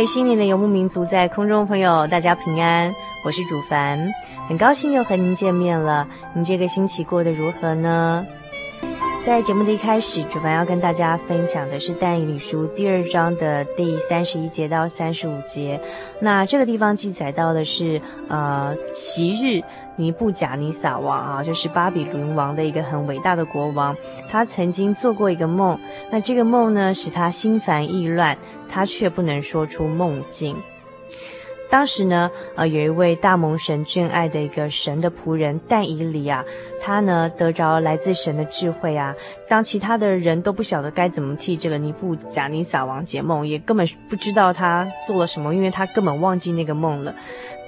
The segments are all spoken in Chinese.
位心灵的游牧民族，在空中朋友，大家平安，我是主凡，很高兴又和您见面了。你这个星期过得如何呢？在节目的一开始，主凡要跟大家分享的是但以理书第二章的第三十一节到三十五节。那这个地方记载到的是，呃，昔日尼布甲尼撒王啊，就是巴比伦王的一个很伟大的国王，他曾经做过一个梦。那这个梦呢，使他心烦意乱，他却不能说出梦境。当时呢，呃，有一位大蒙神眷爱的一个神的仆人但以里啊，他呢得着来自神的智慧啊。当其他的人都不晓得该怎么替这个尼布贾尼撒王解梦，也根本不知道他做了什么，因为他根本忘记那个梦了。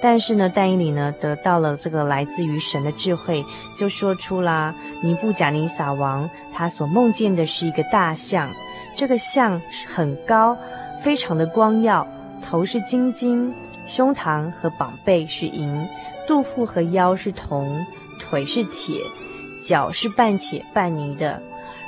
但是呢，但以里呢得到了这个来自于神的智慧，就说出啦，尼布贾尼撒王他所梦见的是一个大象，这个象很高，非常的光耀，头是金金。胸膛和膀背是银，肚腹和腰是铜，腿是铁，脚是半铁半泥的。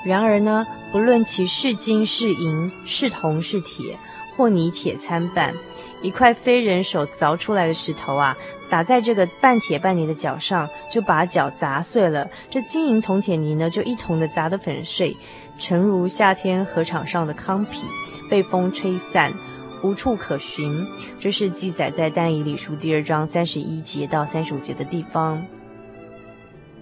然而呢，不论其是金是银是铜是铁，或泥铁参半，一块非人手凿出来的石头啊，打在这个半铁半泥的脚上，就把脚砸碎了。这金银铜铁泥呢，就一同的砸得粉碎，诚如夏天河场上的糠皮，被风吹散。无处可寻，这是记载在但以理书第二章三十一节到三十五节的地方。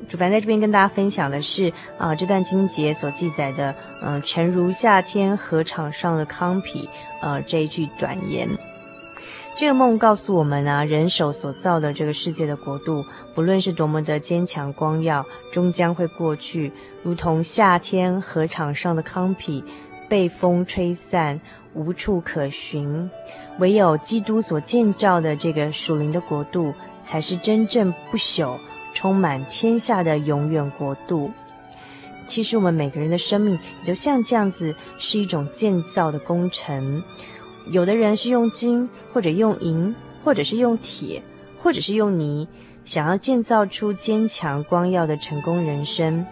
主凡在这边跟大家分享的是啊、呃，这段经节所记载的，嗯、呃，诚如夏天禾场上的糠皮，呃，这一句短言。这个梦告诉我们啊，人手所造的这个世界的国度，不论是多么的坚强光耀，终将会过去，如同夏天禾场上的糠皮，被风吹散。无处可寻，唯有基督所建造的这个属灵的国度，才是真正不朽、充满天下的永远国度。其实我们每个人的生命，也就像这样子，是一种建造的工程。有的人是用金，或者用银，或者是用铁，或者是用泥，想要建造出坚强光耀的成功人生。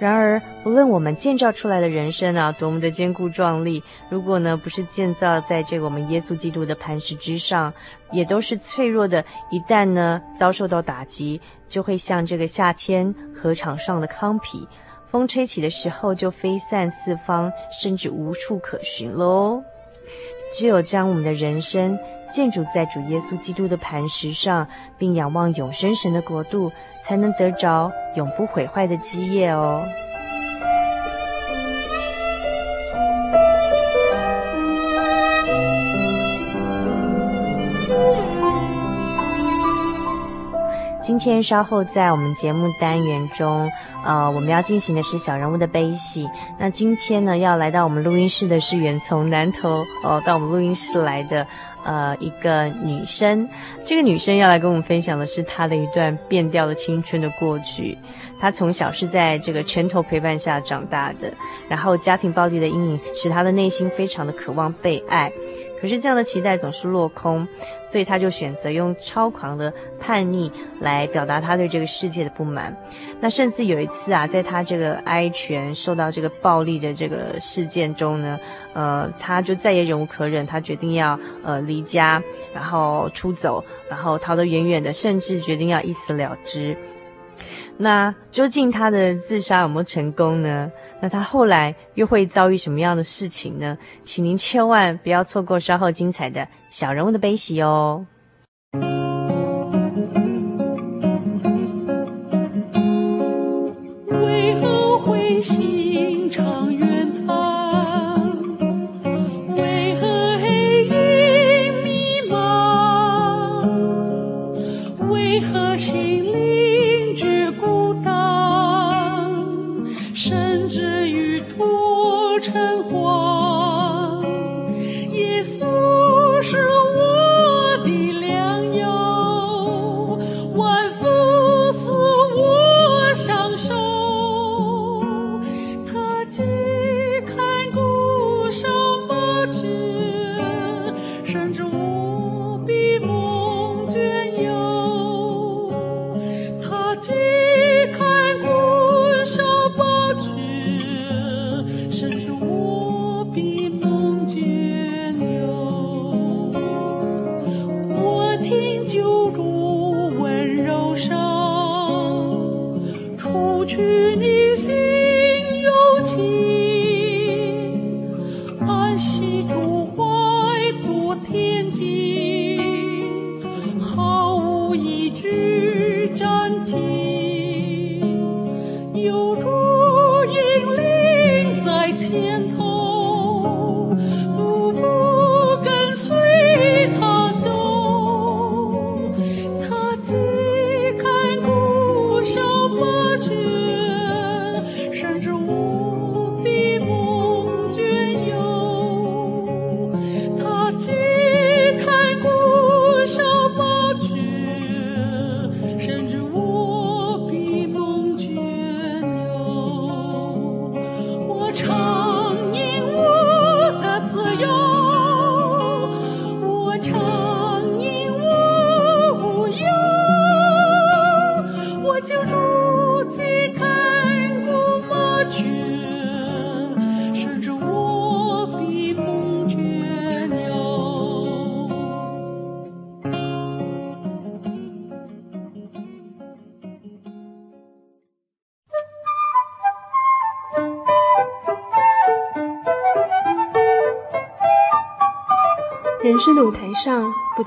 然而，不论我们建造出来的人生啊，多么的坚固壮丽，如果呢不是建造在这个我们耶稣基督的磐石之上，也都是脆弱的。一旦呢遭受到打击，就会像这个夏天河场上的糠皮，风吹起的时候就飞散四方，甚至无处可寻喽。只有将我们的人生建筑在主耶稣基督的磐石上，并仰望永生神的国度，才能得着永不毁坏的基业哦。今天稍后在我们节目单元中，呃，我们要进行的是小人物的悲喜。那今天呢，要来到我们录音室的是远从南投哦，到我们录音室来的呃一个女生，这个女生要来跟我们分享的是她的一段变调的青春的过去。她从小是在这个拳头陪伴下长大的，然后家庭暴力的阴影使她的内心非常的渴望被爱。可是这样的期待总是落空，所以他就选择用超狂的叛逆来表达他对这个世界的不满。那甚至有一次啊，在他这个挨拳受到这个暴力的这个事件中呢，呃，他就再也忍无可忍，他决定要呃离家，然后出走，然后逃得远远的，甚至决定要一死了之。那究竟他的自杀有没有成功呢？那他后来又会遭遇什么样的事情呢？请您千万不要错过稍后精彩的小人物的悲喜哦。为何灰心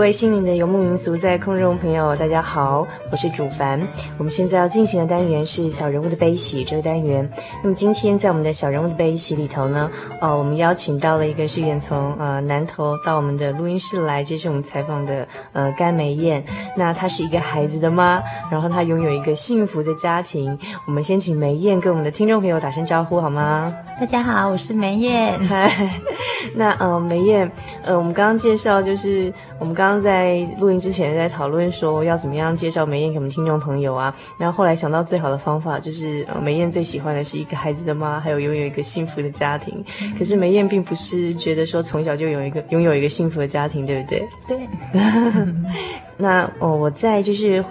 各位心灵的游牧民族，在空中朋友，大家好，我是主凡。我们现在要进行的单元是小人物的悲喜这个单元。那么今天在我们的小人物的悲喜里头呢，呃，我们邀请到了一个是远从呃南投到我们的录音室来接受我们采访的呃甘梅燕。那她是一个孩子的妈，然后她拥有一个幸福的家庭。我们先请梅燕跟我们的听众朋友打声招呼好吗？大家好，我是梅燕。嗨，那呃梅燕，呃我们刚刚介绍就是我们刚。刚在录音之前在讨论说要怎么样介绍梅艳给我们听众朋友啊，然后后来想到最好的方法就是，呃，梅艳最喜欢的是一个孩子的妈，还有拥有一个幸福的家庭。可是梅艳并不是觉得说从小就有一个拥有一个幸福的家庭，对不对？对。那哦，我在就是。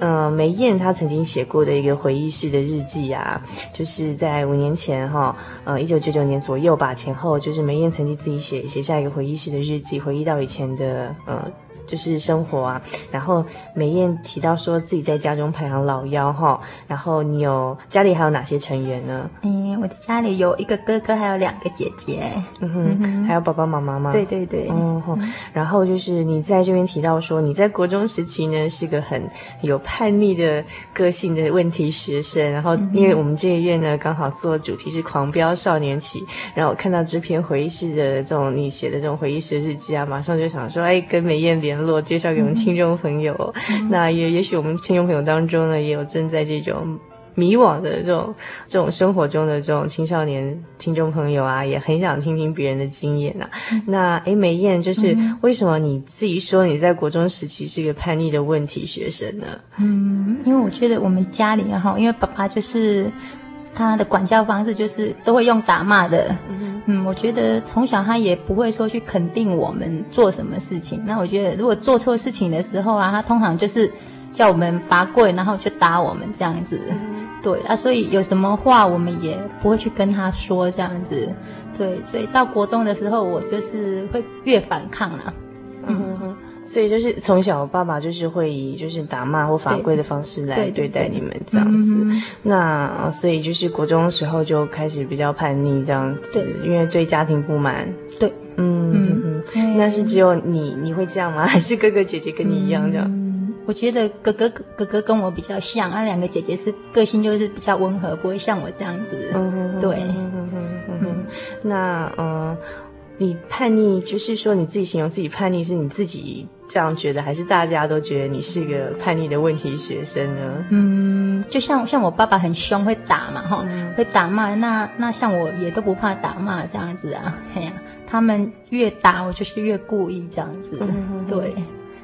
嗯，梅燕她曾经写过的一个回忆式的日记啊，就是在五年前哈，呃，一九九九年左右吧，前后就是梅燕曾经自己写写下一个回忆式的日记，回忆到以前的呃就是生活啊。然后美燕提到说自己在家中排行老幺哈，然后你有家里还有哪些成员呢？嗯，我的家里有一个哥哥，还有两个姐姐。嗯哼，嗯还有爸爸妈妈吗？对对对。嗯哼，然后就是你在这边提到说你在国中时期呢是个很有叛逆的个性的问题学生，然后因为我们这个月呢刚好做主题是狂飙少年期，然后我看到这篇回忆式的这种你写的这种回忆式日记啊，马上就想说哎，跟美燕联络，介绍给我们听众朋友。嗯、那也也许我们听众朋友当中呢，也有正在这种迷惘的这种这种生活中的这种青少年听众朋友啊，也很想听听别人的经验呐、啊。嗯、那诶，梅燕，就是为什么你自己说你在国中时期是一个叛逆的问题学生呢？嗯，因为我觉得我们家里哈，因为爸爸就是他的管教方式就是都会用打骂的。嗯，嗯，我觉得从小他也不会说去肯定我们做什么事情。那我觉得如果做错事情的时候啊，他通常就是叫我们罚跪，然后去打我们这样子。对啊，所以有什么话我们也不会去跟他说这样子。对，所以到国中的时候，我就是会越反抗了。嗯哼哼，所以就是从小爸爸就是会以就是打骂或罚跪的方式来对待你们这样子。那所以就是国中的时候就开始比较叛逆这样子，因为对家庭不满。对，嗯嗯嗯，那是只有你你会这样吗？还是哥哥姐姐跟你一样这样？我觉得哥哥哥哥跟我比较像，那、啊、两个姐姐是个性就是比较温和，不会像我这样子。对，嗯哼哼哼那嗯，你叛逆，就是说你自己形容自己叛逆，是你自己这样觉得，还是大家都觉得你是个叛逆的问题学生呢？嗯，就像像我爸爸很凶，会打嘛，哈、嗯，会打骂。那那像我也都不怕打骂这样子啊，嘿呀、啊，他们越打我就是越故意这样子，嗯、哼哼对。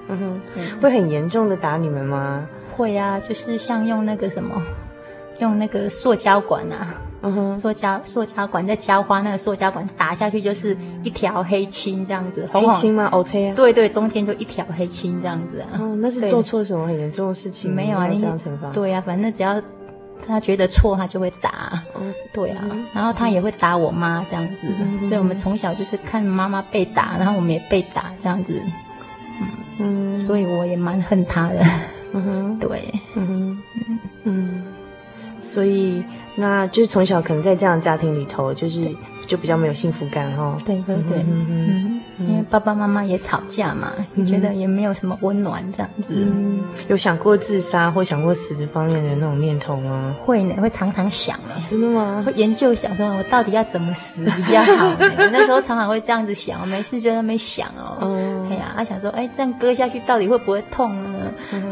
嗯哼，会很严重的打你们吗？会啊，就是像用那个什么，用那个塑胶管啊，嗯哼，塑胶塑胶管在浇花，那个塑胶管打下去就是一条黑青这样子，黑青吗？哦，这啊。对对，中间就一条黑青这样子啊。哦，那是做错什么很严重的事情？没有啊，你这样惩罚？对啊，反正只要他觉得错，他就会打。哦，对啊，然后他也会打我妈这样子，所以我们从小就是看妈妈被打，然后我们也被打这样子。嗯，所以我也蛮恨他的。嗯哼，对，嗯哼，嗯嗯，所以那就是从小可能在这样的家庭里头，就是就比较没有幸福感哈。对对对，嗯嗯。因为爸爸妈妈也吵架嘛，你觉得也没有什么温暖这样子。嗯，有想过自杀或想过死这方面的那种念头吗？会呢，会常常想呢。真的吗？会研究想说，我到底要怎么死比较好呢？那时候常常会这样子想，我没事就在那边想哦。嗯。哎呀，他想说，哎，这样割下去到底会不会痛呢？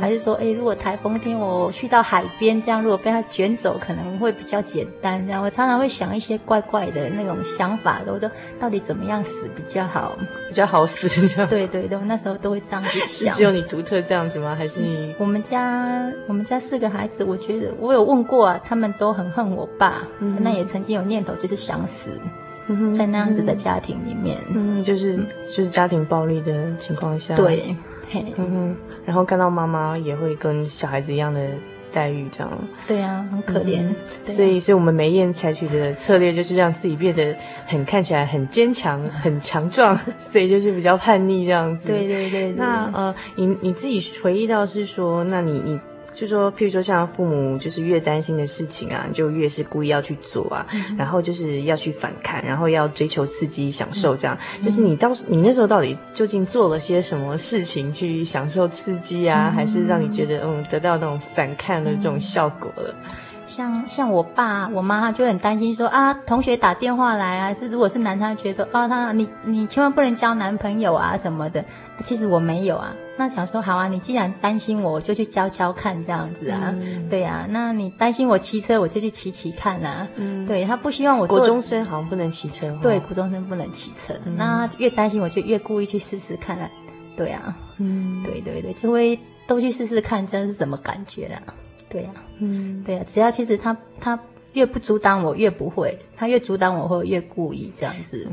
还是说，哎，如果台风天我去到海边，这样如果被它卷走，可能会比较简单。这样我常常会想一些怪怪的那种想法，我说到底怎么样死比较好？比较好死，这样。对对对，那时候都会这样子想。只有你独特这样子吗？还是你？我们家我们家四个孩子，我觉得我有问过啊，他们都很恨我爸，嗯、那也曾经有念头就是想死，在那样子的家庭里面，嗯，就是就是家庭暴力的情况下，对，嘿，嗯哼，然后看到妈妈也会跟小孩子一样的。待遇这样，对啊，很可怜。嗯啊、所以，所以我们梅艳采取的策略就是让自己变得很看起来很坚强、很强壮，所以就是比较叛逆这样子。对对对，对。那呃，你你自己回忆到是说，那你你。就说，譬如说，像父母就是越担心的事情啊，就越是故意要去做啊，嗯、然后就是要去反抗，然后要追求刺激、享受这样。嗯、就是你到，你那时候到底究竟做了些什么事情去享受刺激啊，嗯、还是让你觉得嗯得到那种反抗的这种效果了？像像我爸我妈就很担心说啊，同学打电话来啊，是如果是男生，觉得说啊，他你你千万不能交男朋友啊什么的。其实我没有啊，那想说好啊，你既然担心我，我就去教教看这样子啊，嗯、对啊，那你担心我骑车，我就去骑骑看啊。嗯，对他不希望我做。国中生好像不能骑车。对，国中生不能骑车，嗯、那他越担心我就越故意去试试看啊。对啊，嗯，对对对，就会都去试试看，这是什么感觉啊？对呀，嗯，对啊，只要其实他他越不阻挡我，越不会；他越阻挡我，会越故意这样子。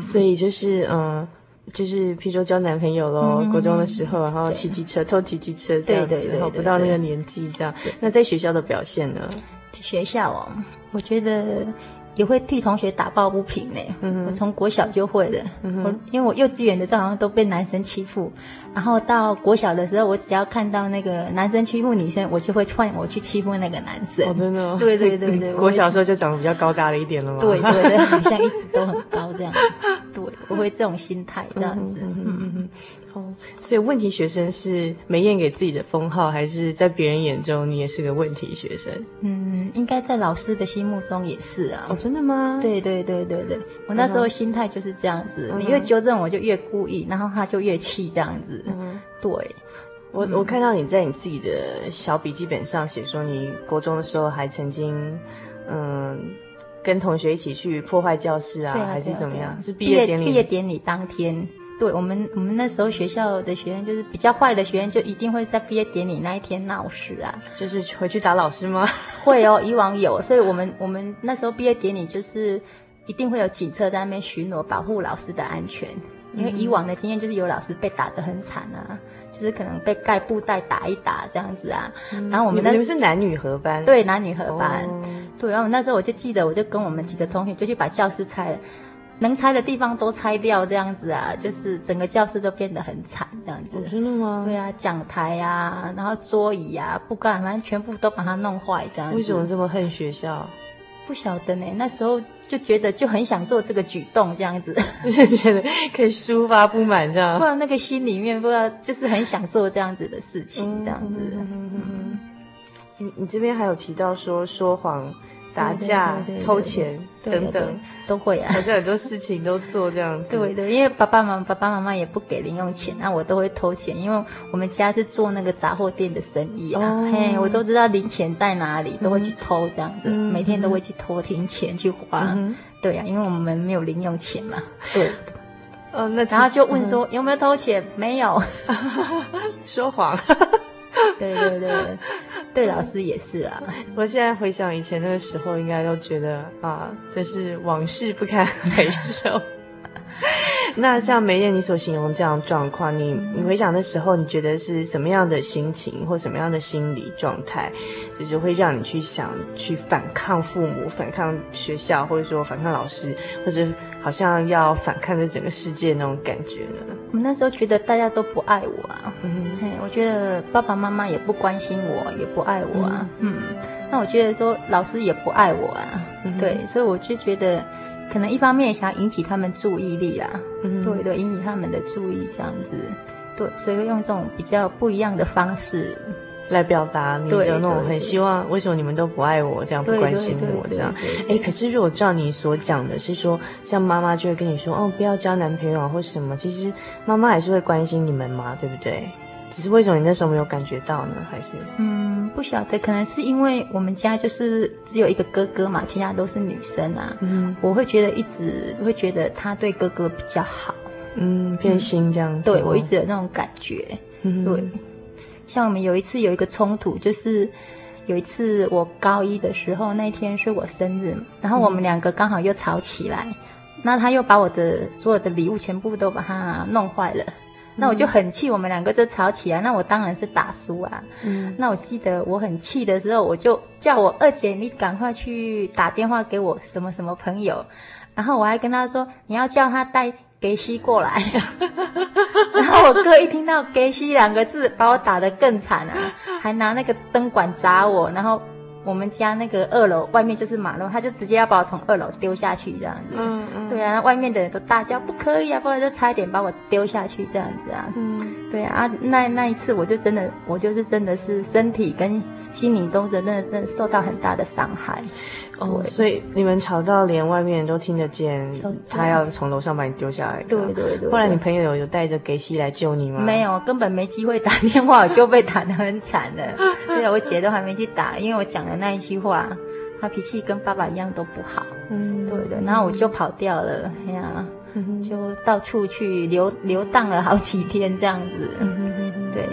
所以就是嗯，就是譬如说交男朋友咯，国中的时候，然后骑机车偷骑机车这样子，然后不到那个年纪这样。那在学校的表现呢？学校哦，我觉得也会替同学打抱不平呢。嗯，我从国小就会的。嗯，我因为我幼稚园的时候好像都被男生欺负，然后到国小的时候，我只要看到那个男生欺负女生，我就会换我去欺负那个男生。哦，真的哦？对对对对。国小的时候就长得比较高大了一点了吗？对对对，好像一直都很高这样子。对，我会这种心态这样子。嗯嗯嗯。哦，所以问题学生是美燕给自己的封号，还是在别人眼中你也是个问题学生？嗯，应该在老师的心目中也是啊。哦，真的吗？对对对对对，我那时候心态就是这样子，嗯、你越纠正我就越故意，然后他就越气这样子。嗯，对。我我看到你在你自己的小笔记本上写说，你国中的时候还曾经嗯跟同学一起去破坏教室啊，啊还是怎么样？啊、是毕业典礼毕业典礼当天。对我们，我们那时候学校的学生就是比较坏的学生，就一定会在毕业典礼那一天闹事啊。就是回去打老师吗？会哦，以往有，所以我们我们那时候毕业典礼就是一定会有警车在那边巡逻，保护老师的安全。因为以往的经验就是有老师被打得很惨啊，就是可能被盖布袋打一打这样子啊。嗯、然后我们那你们是男女合班？对，男女合班。哦、对，然后那时候我就记得，我就跟我们几个同学就去把教室拆了。能拆的地方都拆掉，这样子啊，就是整个教室都变得很惨，这样子。哦、真的吗？对啊，讲台啊，然后桌椅啊，不干，反正全部都把它弄坏，这样子。为什么这么恨学校？不晓得呢。那时候就觉得就很想做这个举动，这样子。就是觉得可以抒发不满，这样。不然那个心里面不知道，就是很想做这样子的事情，这样子。嗯。你你这边还有提到说说谎。打架、偷钱等等都会啊，好像很多事情都做这样子。对对，因为爸爸妈妈爸爸妈妈也不给零用钱，那我都会偷钱，因为我们家是做那个杂货店的生意啊，嘿，我都知道零钱在哪里，都会去偷这样子，每天都会去偷零钱去花。对呀，因为我们没有零用钱嘛。对。哦，那然后就问说有没有偷钱？没有，说谎。对对对，对老师也是啊。我现在回想以前那个时候，应该都觉得啊，真是往事不堪回首。那像梅艳你所形容这样状况，你你回想的时候，你觉得是什么样的心情或什么样的心理状态，就是会让你去想去反抗父母、反抗学校，或者说反抗老师，或者好像要反抗这整个世界那种感觉呢？我们那时候觉得大家都不爱我啊，嗯哼，我觉得爸爸妈妈也不关心我，也不爱我啊，嗯，嗯，那我觉得说老师也不爱我啊，嗯、对，所以我就觉得。可能一方面想要引起他们注意力啦，嗯，对对，引起他们的注意这样子，对，所以会用这种比较不一样的方式来表达你的那种很希望，为什么你们都不爱我，这样不关心我这样？哎，可是如果照你所讲的是说，像妈妈就会跟你说，哦，不要交男朋友啊，或什么，其实妈妈还是会关心你们嘛，对不对？只是为什么你那时候没有感觉到呢？还是嗯，不晓得，可能是因为我们家就是只有一个哥哥嘛，其他都是女生啊。嗯，我会觉得一直会觉得他对哥哥比较好，嗯，偏心这样子。对，我一直有那种感觉。嗯，对。像我们有一次有一个冲突，就是有一次我高一的时候，那天是我生日，然后我们两个刚好又吵起来，那他又把我的所有的礼物全部都把它弄坏了。那我就很气，我们两个就吵起来。那我当然是打输啊。嗯。那我记得我很气的时候，我就叫我二姐，你赶快去打电话给我什么什么朋友。然后我还跟他说，你要叫他带给西过来。然后我哥一听到给西两个字，把我打得更惨啊，还拿那个灯管砸我，然后。我们家那个二楼外面就是马路，他就直接要把我从二楼丢下去这样子。嗯嗯。对啊，外面的人都大叫不可以啊，不然就差一点把我丢下去这样子啊。嗯。对啊，那那一次我就真的，我就是真的是身体跟心灵都真的真的受到很大的伤害。哦，所以你们吵到连外面人都听得见，他要从楼上把你丢下来。对对对。后来你朋友有有带着给西来救你吗？没有，根本没机会打电话，我就被打得很惨了。对啊，我姐都还没去打，因为我讲的那一句话，他脾气跟爸爸一样都不好。嗯，对的。然后我就跑掉了，哎呀，就到处去流流荡了好几天这样子。对。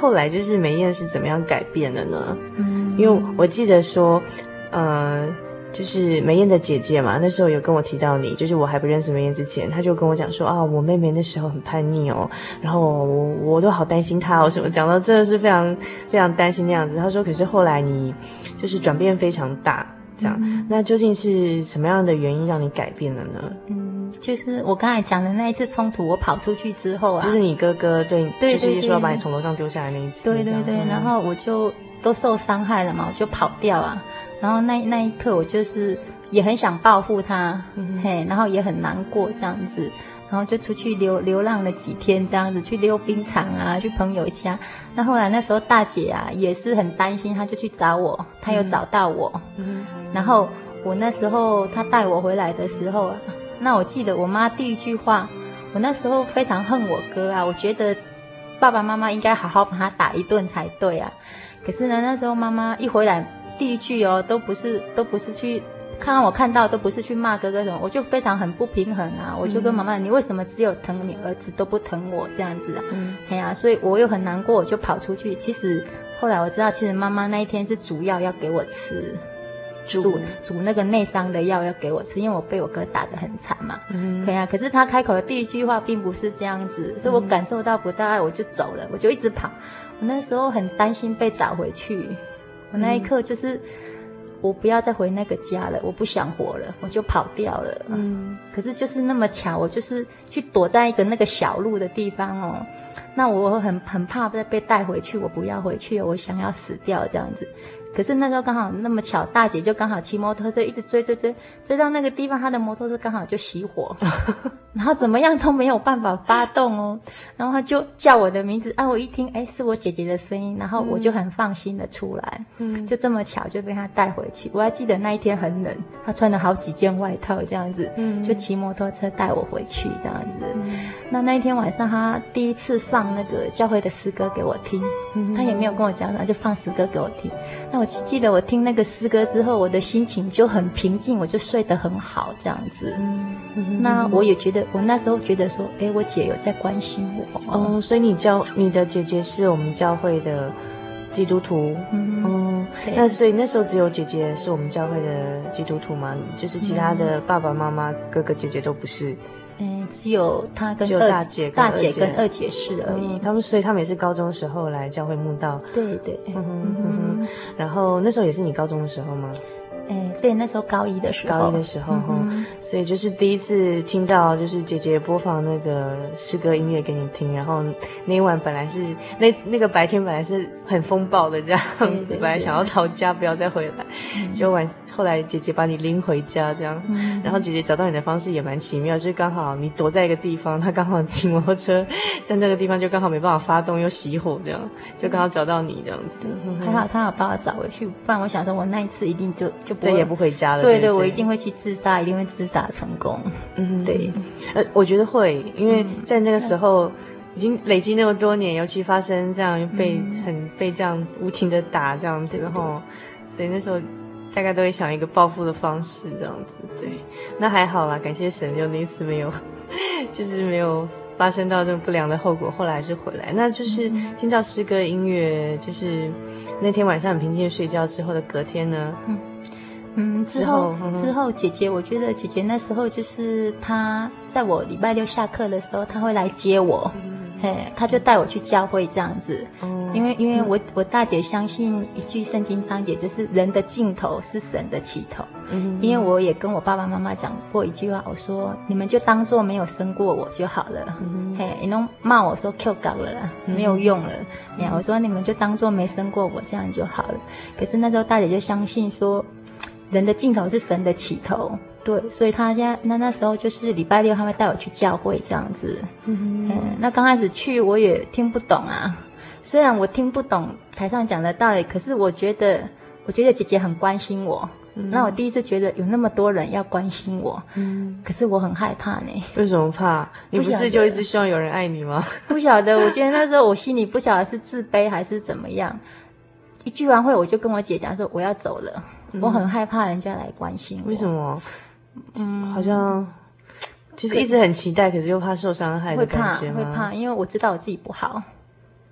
后来就是梅艳是怎么样改变的呢？嗯，因为我记得说，呃。就是梅燕的姐姐嘛，那时候有跟我提到你，就是我还不认识梅燕之前，她就跟我讲说啊，我妹妹那时候很叛逆哦，然后我我都好担心她哦，什么讲到真的是非常非常担心那样子。她说，可是后来你就是转变非常大，这样，嗯、那究竟是什么样的原因让你改变了呢？嗯，就是我刚才讲的那一次冲突，我跑出去之后啊，就是你哥哥对，对，就是说要把你从楼上丢下来那一次，对对对，嗯、然后我就都受伤害了嘛，我就跑掉啊。然后那那一刻，我就是也很想报复他，嗯、嘿，然后也很难过这样子，然后就出去流流浪了几天，这样子去溜冰场啊，去朋友家。那后来那时候大姐啊也是很担心，她就去找我，她又找到我。嗯、然后我那时候她带我回来的时候啊，那我记得我妈第一句话，我那时候非常恨我哥啊，我觉得爸爸妈妈应该好好把他打一顿才对啊。可是呢，那时候妈妈一回来。第一句哦，都不是，都不是去看看我看到，都不是去骂哥哥什么，我就非常很不平衡啊！我就跟妈妈，嗯、你为什么只有疼你儿子，都不疼我这样子啊？嗯，哎呀，所以我又很难过，我就跑出去。其实后来我知道，其实妈妈那一天是煮药要给我吃，煮煮，那个内伤的药要给我吃，因为我被我哥打得很惨嘛。嗯，对啊。可是他开口的第一句话并不是这样子，所以我感受到不到爱，我就走了，我就一直跑。我那时候很担心被找回去。我那一刻就是，我不要再回那个家了，我不想活了，我就跑掉了。嗯，可是就是那么巧，我就是去躲在一个那个小路的地方哦。那我很很怕再被带回去，我不要回去，我想要死掉这样子。可是那时候刚好那么巧，大姐就刚好骑摩托车一直追追追，追到那个地方，她的摩托车刚好就熄火，然后怎么样都没有办法发动哦，然后她就叫我的名字啊，我一听，哎，是我姐姐的声音，然后我就很放心的出来，嗯，就这么巧就被她带回去。我还记得那一天很冷，她穿了好几件外套这样子，嗯，就骑摩托车带我回去这样子。嗯，那那一天晚上，她第一次放那个教会的诗歌给我听，嗯，她也没有跟我讲，她就放诗歌给我听，那。我记得我听那个诗歌之后，我的心情就很平静，我就睡得很好，这样子。嗯，那我也觉得，我那时候觉得说，哎，我姐有在关心我。哦，所以你教你的姐姐是我们教会的基督徒。嗯，哦，那所以那时候只有姐姐是我们教会的基督徒吗？就是其他的爸爸妈妈、哥哥姐姐都不是。嗯，只有他跟二大姐、大姐跟二姐是而已。他们所以他们也是高中时候来教会慕道。对对。嗯哼，然后那时候也是你高中的时候吗？哎，对，那时候高一的时候，高一的时候哈，所以就是第一次听到，就是姐姐播放那个诗歌音乐给你听，然后那一晚本来是那那个白天本来是很风暴的这样子，本来想要逃家不要再回来，就晚后来姐姐把你拎回家这样，然后姐姐找到你的方式也蛮奇妙，就是刚好你躲在一个地方，她刚好骑摩托车在那个地方就刚好没办法发动又熄火这样，就刚好找到你这样子，还好她有把我找回去，不然我想说我那一次一定就就。再也不回家了。对对，我一定会去自杀，一定会自杀成功。嗯，对。呃，我觉得会，因为在那个时候已经累积那么多年，尤其发生这样被很被这样无情的打这样子，然后，所以那时候大概都会想一个报复的方式这样子。对，那还好啦，感谢神，就那一次没有，就是没有发生到这种不良的后果，后来还是回来。那就是听到诗歌音乐，就是那天晚上很平静睡觉之后的隔天呢。嗯。嗯，之后之后，姐姐，我觉得姐姐那时候就是她，在我礼拜六下课的时候，她会来接我，嘿，她就带我去教会这样子。因为因为我我大姐相信一句圣经章节，就是人的尽头是神的起头。因为我也跟我爸爸妈妈讲过一句话，我说你们就当做没有生过我就好了。嘿，你能骂我说 Q 搞了，没有用了。哎呀，我说你们就当做没生过我这样就好了。可是那时候大姐就相信说。人的尽头是神的起头，对，所以他现在那那时候就是礼拜六，他会带我去教会这样子。嗯，嗯，那刚开始去我也听不懂啊，虽然我听不懂台上讲的道理，可是我觉得，我觉得姐姐很关心我。嗯，那我第一次觉得有那么多人要关心我，嗯，可是我很害怕呢。为什么怕？你不是就一直希望有人爱你吗？不晓得，我觉得那时候我心里不晓得是自卑还是怎么样。一聚完会，我就跟我姐讲说我要走了。我很害怕人家来关心我。为什么？嗯，好像其实一直很期待，可是又怕受伤害的感觉。会怕，会怕，因为我知道我自己不好。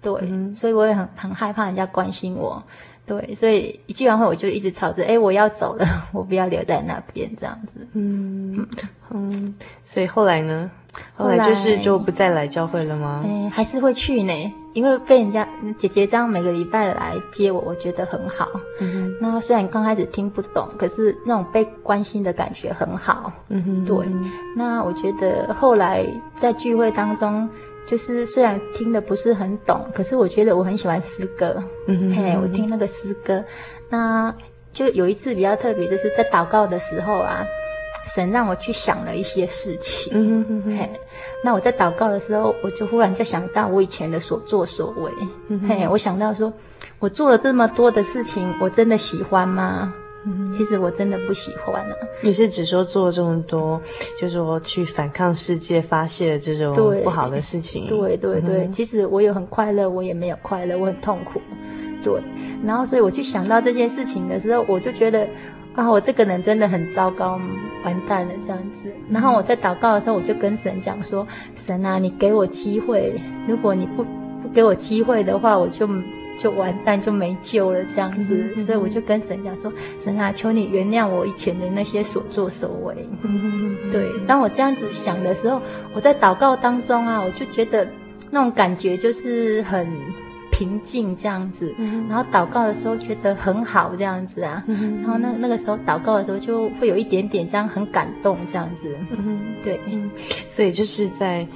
对，嗯、所以我也很很害怕人家关心我。对，所以一聚完会我就一直吵着，哎，我要走了，我不要留在那边这样子。嗯嗯，所以后来呢？后来就是就不再来教会了吗？嗯，还是会去呢，因为被人家姐姐这样每个礼拜来接我，我觉得很好。嗯哼，那虽然刚开始听不懂，可是那种被关心的感觉很好。嗯哼，对。那我觉得后来在聚会当中。就是虽然听的不是很懂，可是我觉得我很喜欢诗歌。嗯哼，嘿，我听那个诗歌，那就有一次比较特别，就是在祷告的时候啊，神让我去想了一些事情。嗯哼哼，嘿，那我在祷告的时候，我就忽然就想到我以前的所作所为。嗯，嘿，我想到说，我做了这么多的事情，我真的喜欢吗？嗯，其实我真的不喜欢了。你是只说做这么多，就是说去反抗世界发泄这种不好的事情？对对对，嗯、其实我有很快乐，我也没有快乐，我很痛苦。对，然后所以我去想到这件事情的时候，我就觉得啊，我这个人真的很糟糕，完蛋了这样子。然后我在祷告的时候，我就跟神讲说：“神啊，你给我机会，如果你不不给我机会的话，我就。”就完蛋，就没救了，这样子，嗯嗯、所以我就跟神讲说：“神啊，求你原谅我以前的那些所作所为。嗯”对，当我这样子想的时候，我在祷告当中啊，我就觉得那种感觉就是很平静这样子。嗯、然后祷告的时候觉得很好这样子啊。嗯、然后那那个时候祷告的时候就会有一点点这样很感动这样子。嗯，对，所以就是在。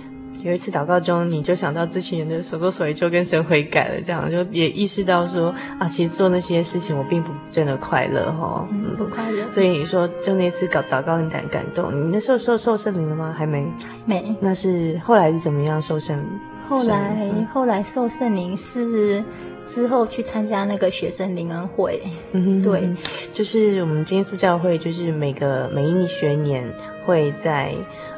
有一次祷告中，你就想到之前的所作所为，就跟神悔改了，这样就也意识到说啊，其实做那些事情我并不真的快乐哈，嗯，不快乐。所以你说就那次搞祷告很感感动，你那时候受受圣灵了吗？还没，没。那是后来是怎么样受圣灵？后来、嗯、后来受圣灵是之后去参加那个学生灵恩会，嗯哼，对，就是我们基督教会，就是每个每一学年会在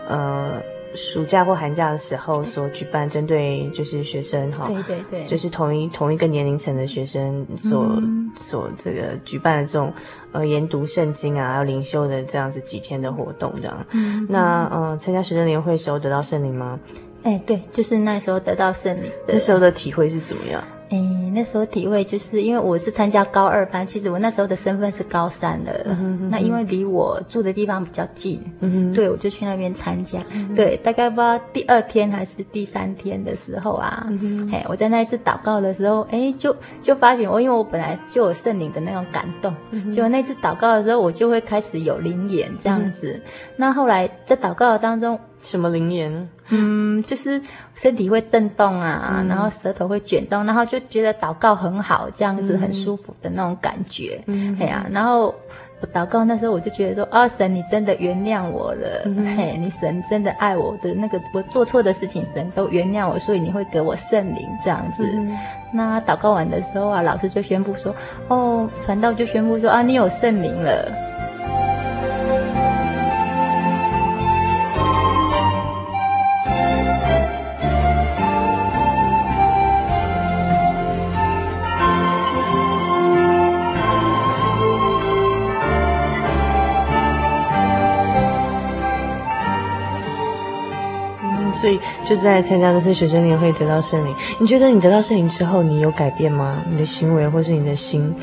呃。暑假或寒假的时候所举办，针对就是学生哈，对对对，就是同一同一个年龄层的学生所、嗯、所这个举办的这种呃研读圣经啊，还有灵修的这样子几天的活动这样。嗯，那呃参加学生联会时候得到圣灵吗？哎，对，就是那时候得到圣灵。那时候的体会是怎么样？哎，那时候体会就是因为我是参加高二班，其实我那时候的身份是高三的。嗯、哼哼，那因为离我住的地方比较近，嗯、对，我就去那边参加。嗯、对，大概不知道第二天还是第三天的时候啊，嗯、哼嘿，我在那一次祷告的时候，哎，就就发觉我，因为我本来就有圣灵的那种感动，嗯、就那次祷告的时候，我就会开始有灵言这样子。嗯、那后来在祷告的当中。什么灵言呢？嗯，就是身体会震动啊，嗯、然后舌头会卷动，然后就觉得祷告很好，这样子很舒服的那种感觉。嗯，哎呀、啊，然后我祷告那时候我就觉得说，啊，神你真的原谅我了，嗯、嘿，你神真的爱我的那个我做错的事情，神都原谅我，所以你会给我圣灵这样子。嗯、那祷告完的时候啊，老师就宣布说，哦，传道就宣布说，啊，你有圣灵了。所以就在参加这次学生年会得到圣灵。你觉得你得到圣灵之后，你有改变吗？你的行为或是你的心？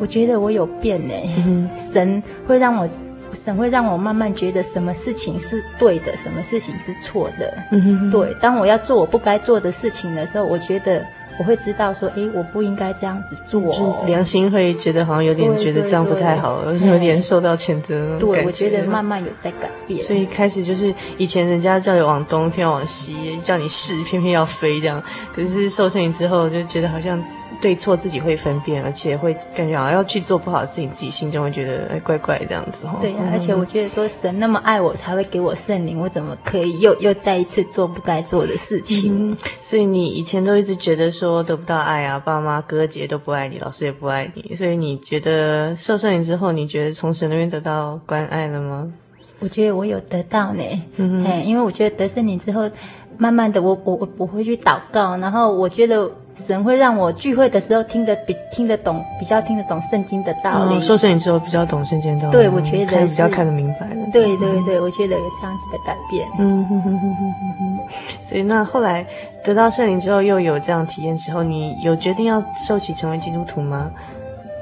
我觉得我有变呢。嗯、神会让我，神会让我慢慢觉得什么事情是对的，什么事情是错的。嗯哼哼对，当我要做我不该做的事情的时候，我觉得。我会知道说，哎，我不应该这样子做。良心会觉得好像有点觉得这样不太好，对对对，有点受到谴责。对，我觉得慢慢有在改变。所以开始就是以前人家叫你往东，偏往西，叫你试，偏偏要飞这样。可是受圣灵之后，就觉得好像。对错自己会分辨，而且会感觉好像要去做不好的事情，自己心中会觉得哎怪怪这样子哈。对呀、啊，而且我觉得说神那么爱我，才会给我圣灵，我怎么可以又又再一次做不该做的事情？嗯、所以你以前都一直觉得说得不到爱啊，爸妈哥哥姐都不爱你，老师也不爱你，所以你觉得受圣灵之后，你觉得从神那边得到关爱了吗？我觉得我有得到呢，嗯哼，因为我觉得得圣灵之后，慢慢的我我我我会去祷告，然后我觉得。神会让我聚会的时候听得比听得懂，比较听得懂圣经的道理。哦、受圣灵之后比较懂圣经的道理。对，我觉得看比较看得明白了。对对对，我觉得有这样子的改变。嗯哼哼哼哼哼哼。所以那后来得到圣灵之后，又有这样体验之后，你有决定要受洗成为基督徒吗？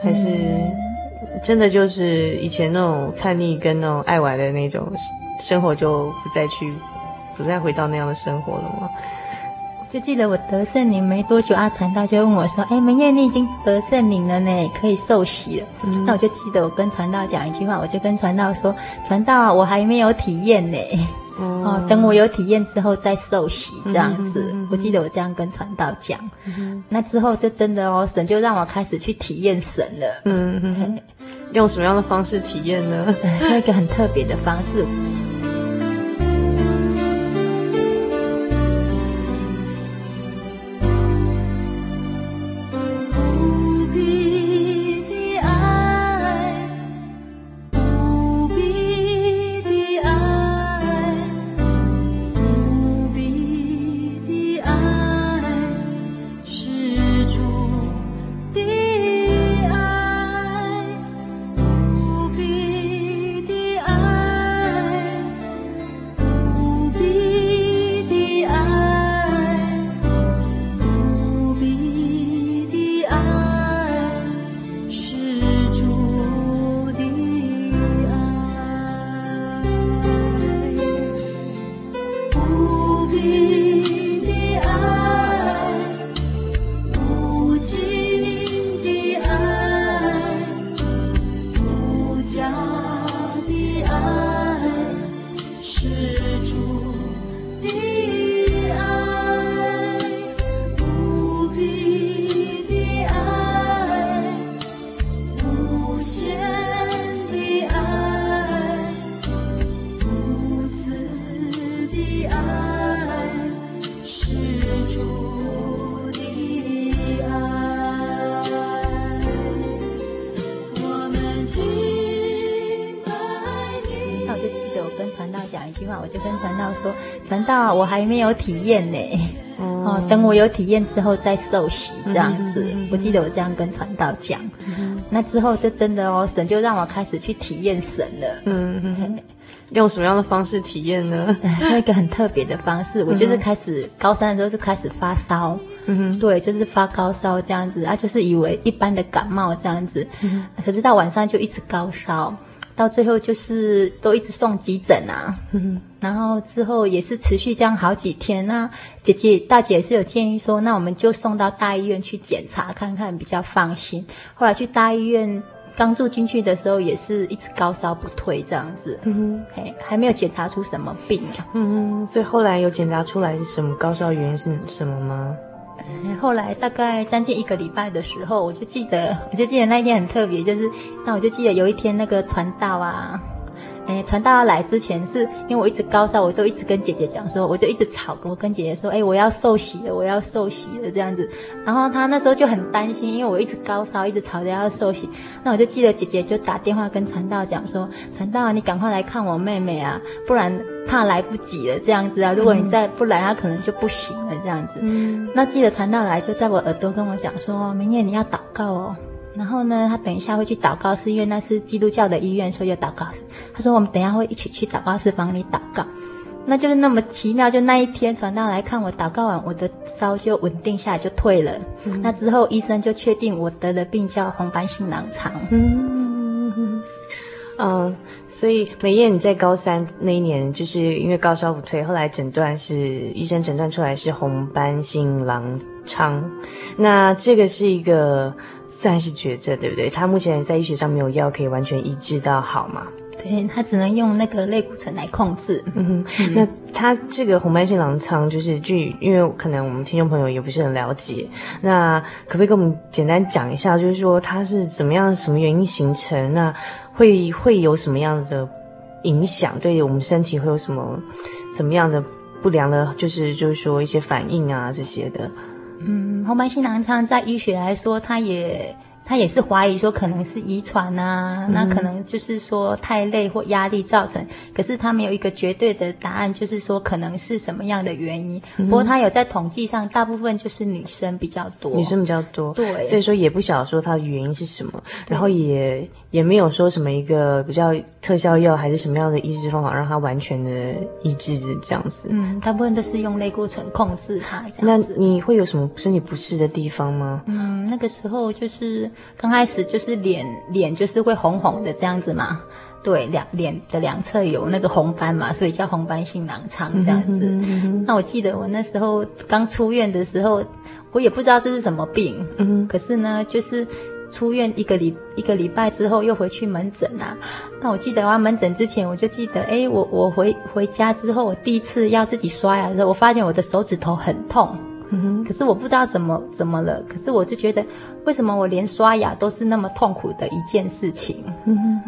还是真的就是以前那种叛逆跟那种爱玩的那种生活就不再去，不再回到那样的生活了吗？就记得我得圣灵没多久阿，传道就问我说：“哎，梅艳，你已经得圣灵了呢，可以受洗了。嗯”那我就记得我跟传道讲一句话，我就跟传道说：“传道啊，我还没有体验呢，嗯、哦，等我有体验之后再受洗这样子。嗯哼哼哼”我记得我这样跟传道讲。嗯、那之后就真的哦，神就让我开始去体验神了。嗯用什么样的方式体验呢？一个很特别的方式。还没有体验呢，哦，等我有体验之后再受洗这样子。嗯、哼哼哼，我记得我这样跟传道讲，嗯、那之后就真的哦，神就让我开始去体验神了。嗯哼哼，用什么样的方式体验呢？那个很特别的方式，我就是开始高三的时候是开始发烧，嗯哼，对，就是发高烧这样子啊，就是以为一般的感冒这样子，嗯、可是到晚上就一直高烧。到最后就是都一直送急诊啊，然后之后也是持续这样好几天。那姐姐大姐也是有建议说，那我们就送到大医院去检查看看比较放心。后来去大医院刚住进去的时候，也是一直高烧不退这样子，嗯哼，还没有检查出什么病啊。嗯哼，所以后来有检查出来是什么高烧原因是什么吗？后来大概将近一个礼拜的时候，我就记得，我就记得那一天很特别，就是那我就记得有一天那个传道啊。哎，传道要来之前，是因为我一直高烧，我都一直跟姐姐讲说，我就一直吵，我跟姐姐说，哎，我要受洗了，我要受洗了这样子。然后她那时候就很担心，因为我一直高烧，一直吵着要受洗。那我就记得姐姐就打电话跟传道讲说，传道啊，你赶快来看我妹妹啊，不然怕来不及了这样子啊。如果你再不来，她可能就不行了这样子。嗯。那记得传道来就在我耳朵跟我讲说，明夜你要祷告哦。然后呢，他等一下会去祷告室，因为那是基督教的医院，所以有祷告室。他说我们等一下会一起去祷告室帮你祷告。那就是那么奇妙，就那一天传道来看我祷告完，我的烧就稳定下来，就退了。嗯、那之后医生就确定我得了病叫红斑性狼疮。嗯，嗯，所以美艳你在高三那一年，就是因为高烧不退，后来诊断是医生诊断出来是红斑性狼疮。那这个是一个。算是绝症，对不对？他目前在医学上没有药可以完全医治到好嘛？对，他只能用那个类固醇来控制。嗯，嗯，那他这个红斑性狼疮，就是据，因为可能我们听众朋友也不是很了解，那可不可以跟我们简单讲一下，就是说它是怎么样、什么原因形成？那会会有什么样的影响？对我们身体会有什么什么样的不良的，就是就是说一些反应啊这些的。嗯，红斑性狼疮在医学来说，它也他也是怀疑说可能是遗传啊，那可能就是说太累或压力造成。可是他没有一个绝对的答案，就是说可能是什么样的原因。不过他有在统计上，大部分就是女生比较多，女生比较多，对，所以说也不晓得说它的原因是什么，然后也也没有说什么一个比较特效药还是什么样的医治方法让它完全的医治这样子。嗯，大部分都是用类固醇控制它这样子。那你会有什么身体不适的地方吗？嗯，那个时候就是。刚开始就是脸脸就是会红红的这样子嘛，对，两脸的两侧有那个红斑嘛，所以叫红斑性狼疮这样子。嗯哼嗯哼。那我记得我那时候刚出院的时候，我也不知道这是什么病，嗯，可是呢，就是出院一个礼一个礼拜之后又回去门诊啊。那我记得我要门诊之前，我就记得，哎，我我回回家之后，我第一次要自己刷牙的时候，我发现我的手指头很痛。可是我不知道怎么怎么了，可是我就觉得，为什么我连刷牙都是那么痛苦的一件事情？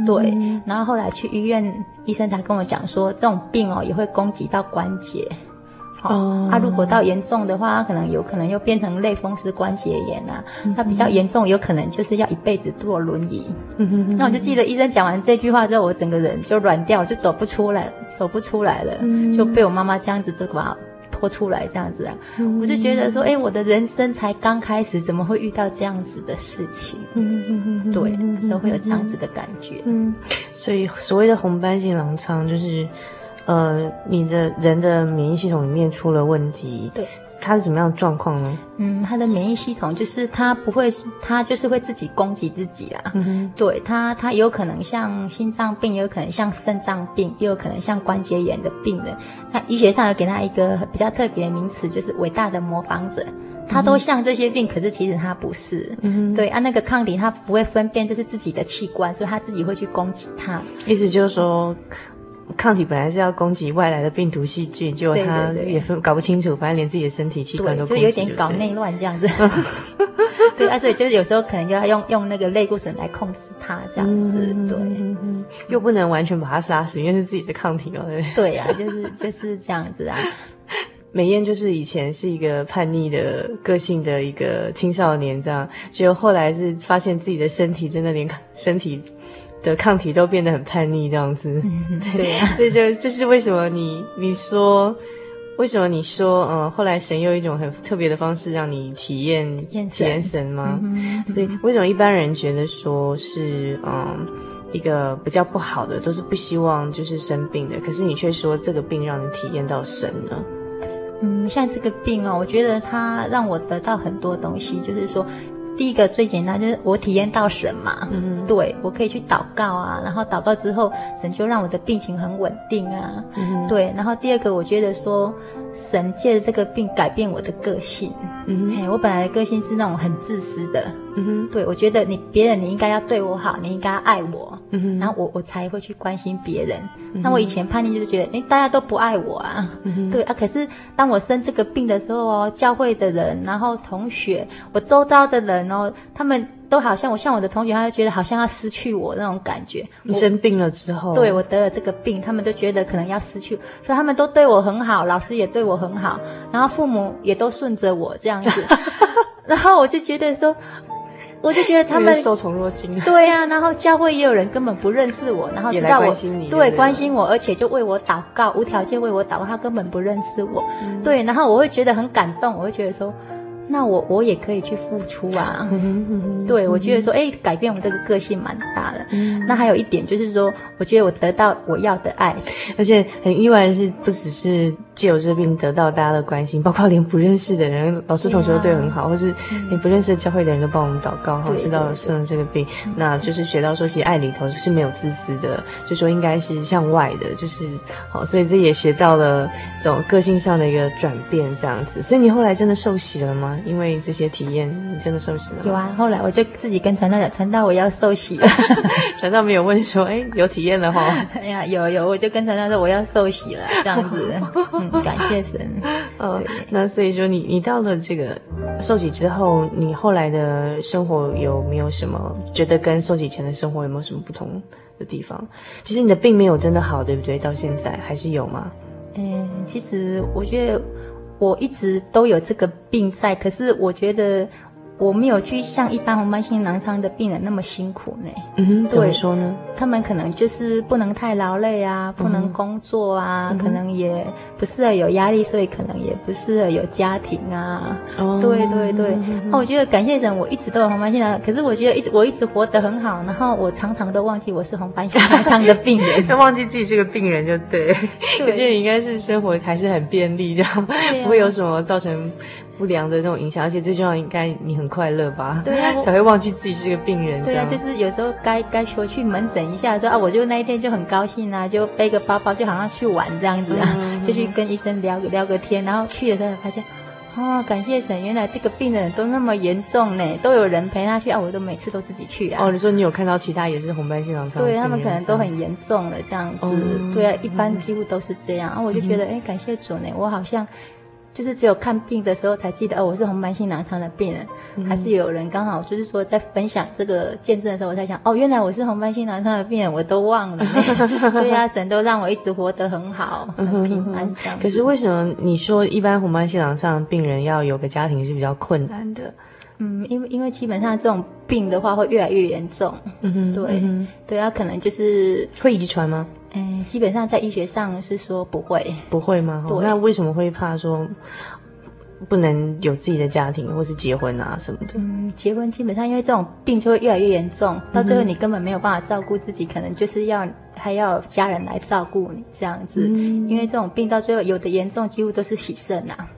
对。然后后来去医院，医生才跟我讲说，这种病哦也会攻击到关节。好，哦，啊，如果到严重的话，可能有可能又变成类风湿关节炎啊。那，嗯，比较严重，有可能就是要一辈子坐轮椅。嗯哼，那我就记得医生讲完这句话之后，我整个人就软掉，就走不出来，走不出来了，嗯，就被我妈妈这样子就把。拖出来这样子啊，嗯、我就觉得说，哎，我的人生才刚开始，怎么会遇到这样子的事情？嗯、对，那时候会有这样子的感觉。嗯，所以所谓的红斑性狼疮，就是，呃，你的人的免疫系统里面出了问题。对。他是什么样的状况呢？嗯，他的免疫系统就是他不会，他就是会自己攻击自己啦。对他，他有可能像心脏病，也有可能像肾脏病，也有可能像关节炎的病人。那医学上有给他一个比较特别的名词，就是伟大的模仿者。他都像这些病，嗯、可是其实他不是。嗯哼，对，按、啊、那个抗体，他不会分辨这是自己的器官，所以他自己会去攻击他。意思就是说。抗体本来是要攻击外来的病毒细菌，结果他也分搞不清楚，反正连自己的身体器官都攻击，就有点搞内乱这样子。对啊，所以就是有时候可能就要用用那个类固醇来控制它这样子，对，又不能完全把它杀死，因为是自己的抗体哦。对，对啊，就是就是这样子啊。美艳就是以前是一个叛逆的个性的一个青少年，这样，结果后来是发现自己的身体真的连身体。的抗体都变得很叛逆，这样子，嗯、对呀、啊，这就这是为什么你你说，为什么你说，嗯，后来神用一种很特别的方式让你体验体验神吗？嗯嗯、所以为什么一般人觉得说是嗯一个比较不好的，都是不希望就是生病的，可是你却说这个病让你体验到神呢？嗯，像这个病哦，我觉得它让我得到很多东西，就是说。第一个最简单就是我体验到神嘛，嗯，对，我可以去祷告啊，然后祷告之后，神就让我的病情很稳定啊，嗯，对，然后第二个我觉得说。神借着这个病改变我的个性，嗯，我本来的个性是那种很自私的，嗯哼，对，我觉得你别人你应该要对我好，你应该要爱我，嗯哼，然后我我才会去关心别人。嗯、那我以前叛逆就是觉得，哎，大家都不爱我啊，对啊。可是当我生这个病的时候哦，教会的人，然后同学，我周遭的人哦，他们。都好像我像我的同学，他就觉得好像要失去我那种感觉。你生病了之后，对，我得了这个病，他们都觉得可能要失去，所以他们都对我很好，老师也对我很好，然后父母也都顺着我这样子。然后我就觉得说，我就觉得他们受宠若惊。对呀、啊，然后教会也有人根本不认识我，然后知道我对，关心我，而且就为我祷告，无条件为我祷告，他根本不认识我。嗯、对，然后我会觉得很感动，我会觉得说。那我我也可以去付出啊，对，我觉得说，哎，改变我这个个性蛮大的。那还有一点就是说，我觉得我得到我要的爱，而且很意外的是，不只是借由这病得到大家的关心，包括连不认识的人，老师同学都对我很好，或是连不认识的教会的人都帮我们祷告，哈，知道生了这个病，那就是学到说，其实爱里头是没有自私的，就说应该是向外的，就是好，所以这也学到了这种个性上的一个转变，这样子。所以你后来真的受洗了吗？因为这些体验，你真的受洗了？有啊，后来我就自己跟传道讲，传道我要受洗了。传道没有问说，哎，有体验了哈？哎呀，有有，我就跟传道说我要受洗了，这样子，嗯，感谢神。嗯，那所以说你你到了这个受洗之后，你后来的生活有没有什么觉得跟受洗前的生活有没有什么不同的地方？其实你的病没有真的好，对不对？到现在还是有吗？嗯，其实我觉得。我一直都有这个病在，可是我觉得我没有去像一般红斑性狼疮的病人那么辛苦呢。嗯哼，怎么说呢？他们可能就是不能太劳累啊，不能工作啊，嗯、可能也不适合有压力，所以可能也不适合有家庭啊。哦，对对对。那、嗯、我觉得感谢神，我一直都有红斑性狼疮，可是我觉得一直我一直活得很好，然后我常常都忘记我是红斑性狼疮的病人，他 忘记自己是个病人就对。对，我觉得你应该是生活还是很便利，这样、啊、不会有什么造成。不良的这种影响，而且最重要，应该你很快乐吧？对 才会忘记自己是个病人。对、啊，就是有时候该该说去门诊一下的时候啊，我就那一天就很高兴啊，就背个包包，就好像去玩这样子啊，嗯、就去跟医生聊聊个天，然后去的时候发现，哦，感谢神，原来这个病人都那么严重呢，都有人陪他去啊，我都每次都自己去啊。哦，你说你有看到其他也是红斑性狼疮？对他们可能都很严重了这样子。嗯、对啊，一般几乎都是这样。嗯、啊，我就觉得，哎，感谢主呢，我好像。就是只有看病的时候才记得哦，我是红斑性狼疮的病人，嗯、还是有人刚好就是说在分享这个见证的时候，我才想哦，原来我是红斑性狼疮的病人，我都忘了。对呀、啊，神都让我一直活得很好，很平安这样。可是为什么你说一般红斑性狼疮的病人要有个家庭是比较困难的？嗯，因为因为基本上这种病的话会越来越严重。嗯哼，对，嗯、对，啊可能就是会遗传吗？嗯，基本上在医学上是说不会，不会吗？对那为什么会怕说不能有自己的家庭或是结婚啊什么的？嗯，结婚基本上因为这种病就会越来越严重，到最后你根本没有办法照顾自己，嗯、可能就是要还要家人来照顾你这样子。嗯、因为这种病到最后有的严重几乎都是洗肾呐、啊。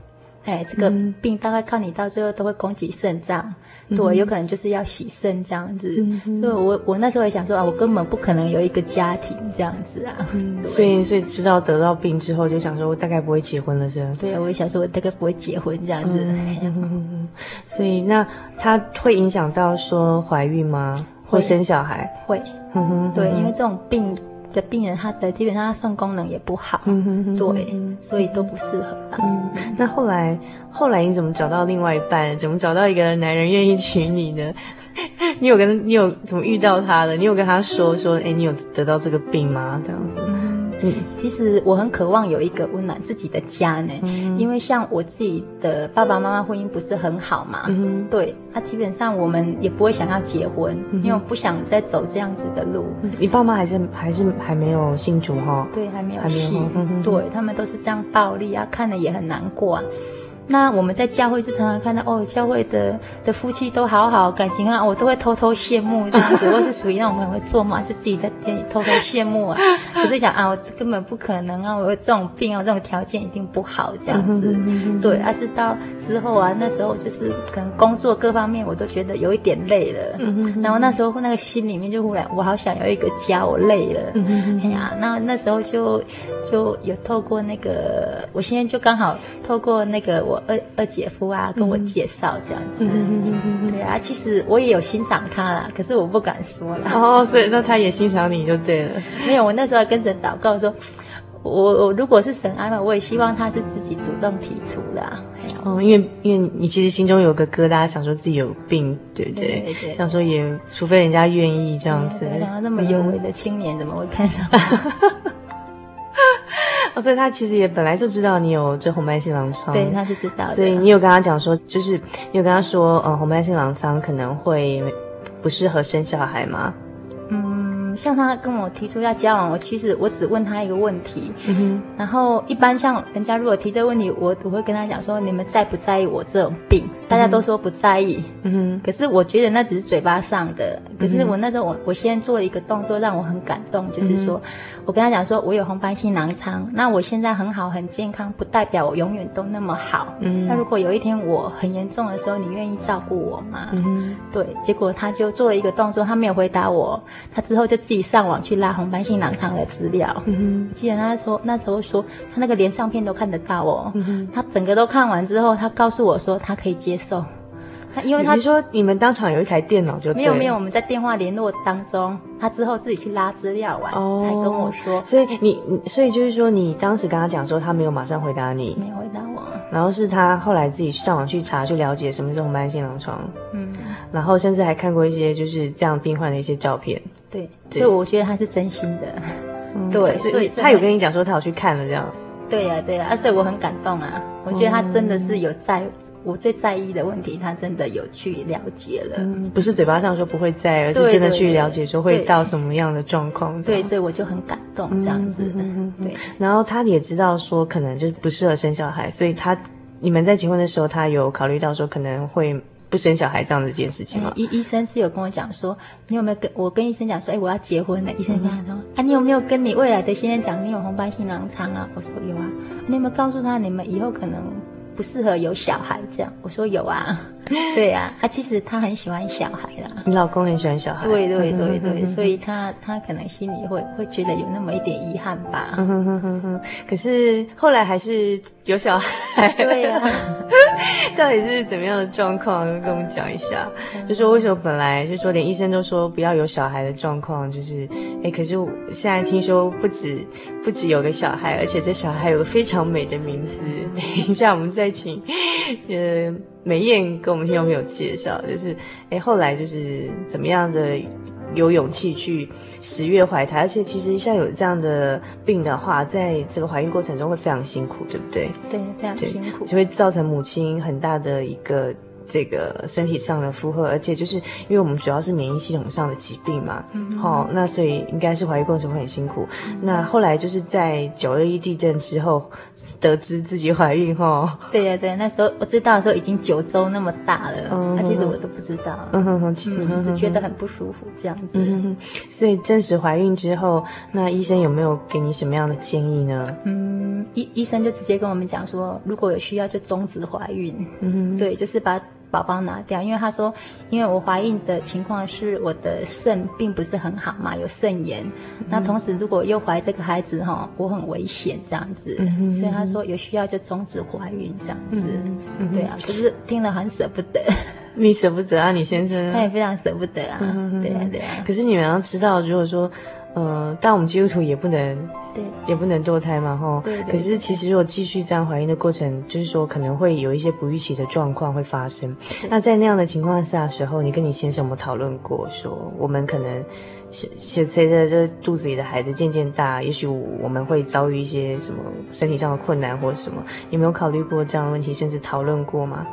哎，这个病大概看你到最后都会攻击肾脏，嗯、对，有可能就是要洗肾这样子。嗯、所以我我那时候也想说啊，我根本不可能有一个家庭这样子啊。嗯、所以所以知道得到病之后，就想说我大概不会结婚了，是吧？对，我也想说我大概不会结婚这样子。嗯、所以那它会影响到说怀孕吗？会或生小孩？会。嗯哼，对，因为这种病。的病人，他的基本上他肾功能也不好，嗯、哼哼对，所以都不适合他。嗯，那后来后来你怎么找到另外一半？怎么找到一个男人愿意娶你呢？你有跟你有怎么遇到他的？你有跟他说说，哎，你有得到这个病吗？这样子。嗯嗯，其实我很渴望有一个温暖自己的家呢，嗯、因为像我自己的爸爸妈妈婚姻不是很好嘛，嗯、对，他、啊、基本上我们也不会想要结婚，嗯、因为我不想再走这样子的路。你爸妈还是还是还没有信主哈？对，还没有信，对，他们都是这样暴力啊，看了也很难过、啊。那我们在教会就常常看到哦，教会的的夫妻都好好，感情啊，我都会偷偷羡慕这样子。我是属于那种很会做梦，就自己在店里偷偷羡慕啊。可是想啊，我根本不可能啊，我有这种病啊，这种条件一定不好这样子。对，而、啊、是到之后啊，那时候就是可能工作各方面我都觉得有一点累了。然后那时候那个心里面就忽然，我好想有一个家，我累了。哎呀，那那时候就就有透过那个，我现在就刚好透过那个我。二二姐夫啊，跟我介绍这样子，嗯、对啊，其实我也有欣赏他啦，可是我不敢说啦。哦，所以那他也欣赏你就对了。没有，我那时候跟神祷告说，我我如果是神安排，我也希望他是自己主动提出的。哦，因为因为你其实心中有个疙瘩，想说自己有病，对不对？对，对，对，想说也，除非人家愿意这样子。想到那么有为的青年，怎么会看上？哦，所以他其实也本来就知道你有这红斑性狼疮，对，他是知道的。所以你有跟他讲说，就是你有跟他说，呃，红斑性狼疮可能会不适合生小孩吗？像他跟我提出要交往，我其实我只问他一个问题，嗯、然后一般像人家如果提这个问题，我我会跟他讲说，你们在不在意我这种病？大家都说不在意，可是我觉得那只是嘴巴上的。可是我那时候我我先做了一个动作，让我很感动，就是说、嗯、我跟他讲说，我有红斑性囊疮，那我现在很好很健康，不代表我永远都那么好。嗯，那如果有一天我很严重的时候，你愿意照顾我吗？嗯，对。结果他就做了一个动作，他没有回答我，他之后就。自己上网去拉红斑性狼疮的资料，嗯哼，记得他说那时候说他那个连相片都看得到哦，嗯哼，他整个都看完之后，他告诉我说他可以接受，他因为他你说你们当场有一台电脑就。没有没有，我们在电话联络当中，他之后自己去拉资料完、哦、才跟我说，所以你你所以就是说你当时跟他讲说他没有马上回答你，没有回答我，然后是他后来自己上网去查去了解什么是红斑性狼疮，嗯，然后甚至还看过一些就是这样病患的一些照片。对，所以我觉得他是真心的，嗯、对，所以他有跟你讲说他有去看了这样。对呀、啊，对呀、啊，而且我很感动啊，我觉得他真的是有在我最在意的问题，他真的有去了解了，嗯，不是嘴巴上说不会在，而是真的去了解说会到什么样的状况。对，所以我就很感动这样子。嗯嗯嗯、对，然后他也知道说可能就不适合生小孩，所以他你们在结婚的时候，他有考虑到说可能会不生小孩这样的一件事情吗？医医生是有跟我讲说，你有没有跟我跟医生讲说，哎，我要结婚了。医生跟他说，啊，你有没有跟你未来的先生讲你有红斑性狼疮啊？我说有啊。你有没有告诉他你们以后可能？不适合有小孩这样，我说有啊，对呀，啊，其实他很喜欢小孩啦。你老公很喜欢小孩，对对对对，所以他他可能心里会会觉得有那么一点遗憾吧。可是后来还是有小孩，对呀，到底是怎么样的状况？跟我们讲一下。就说为什么本来就说连医生都说不要有小孩的状况，就是哎，可是现在听说不止不止有个小孩，而且这小孩有个非常美的名字。等一下我们再。请，呃，美燕跟我们听众朋友介绍，就是，哎，后来就是怎么样的有勇气去十月怀胎，而且其实像有这样的病的话，在这个怀孕过程中会非常辛苦，对不对？对，非常辛苦，就会造成母亲很大的一个。这个身体上的负荷，而且就是因为我们主要是免疫系统上的疾病嘛，哦，那所以应该是怀孕过程会很辛苦。嗯、那后来就是在九二一地震之后，得知自己怀孕哈。哦、对呀对，那时候我知道的时候已经九周那么大了，嗯，那其实我都不知道，嗯哼哼，嗯，只觉得很不舒服这样子。嗯哼，所以证实怀孕之后，那医生有没有给你什么样的建议呢？嗯，医医生就直接跟我们讲说，如果有需要就终止怀孕。嗯，对，就是把。宝宝拿掉，因为他说，因为我怀孕的情况是我的肾并不是很好嘛，有肾炎。嗯、那同时如果又怀这个孩子哈，我很危险这样子，嗯、所以他说有需要就终止怀孕这样子。嗯、对啊，可是听了很舍不得。你舍不得啊，你先生？他也非常舍不得啊。嗯、对啊，对啊。可是你们要知道，如果说。呃，但我们基督徒也不能，对，也不能堕胎嘛，吼。对，对，对。可是其实如果继续这样怀孕的过程，就是说可能会有一些不预期的状况会发生。那在那样的情况下的时候，你跟你先生有没有讨论过，说我们可能随随着这肚子里的孩子渐渐大，也许我们会遭遇一些什么身体上的困难或者什么？你没有考虑过这样的问题，甚至讨论过吗？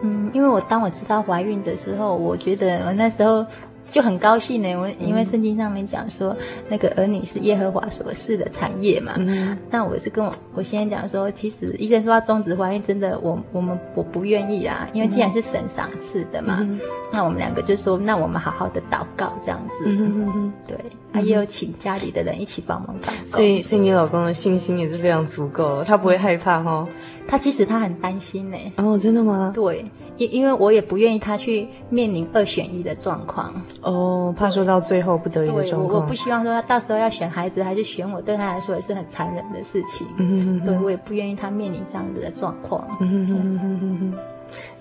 嗯，因为我当我知道怀孕的时候，我觉得我那时候。就很高兴呢，我因为圣经上面讲说，那个儿女是耶和华所赐的产业嘛。嗯。那我是跟我我先生讲说，其实医生说要终止怀孕，真的我我们我不愿意啊，因为既然是神赏赐的嘛。嗯。那我们两个就说，那我们好好的祷告这样子。嗯嗯。对，他也有请家里的人一起帮忙祷告。所以，所以你老公的信心也是非常足够，他不会害怕哈。他其实他很担心呢。哦，真的吗？对。因因为我也不愿意他去面临二选一的状况哦，怕说到最后不得已的状况。我我不希望说他到时候要选孩子还是选我，对他来说也是很残忍的事情。嗯对，我也不愿意他面临这样子的状况。嗯哼哼哼。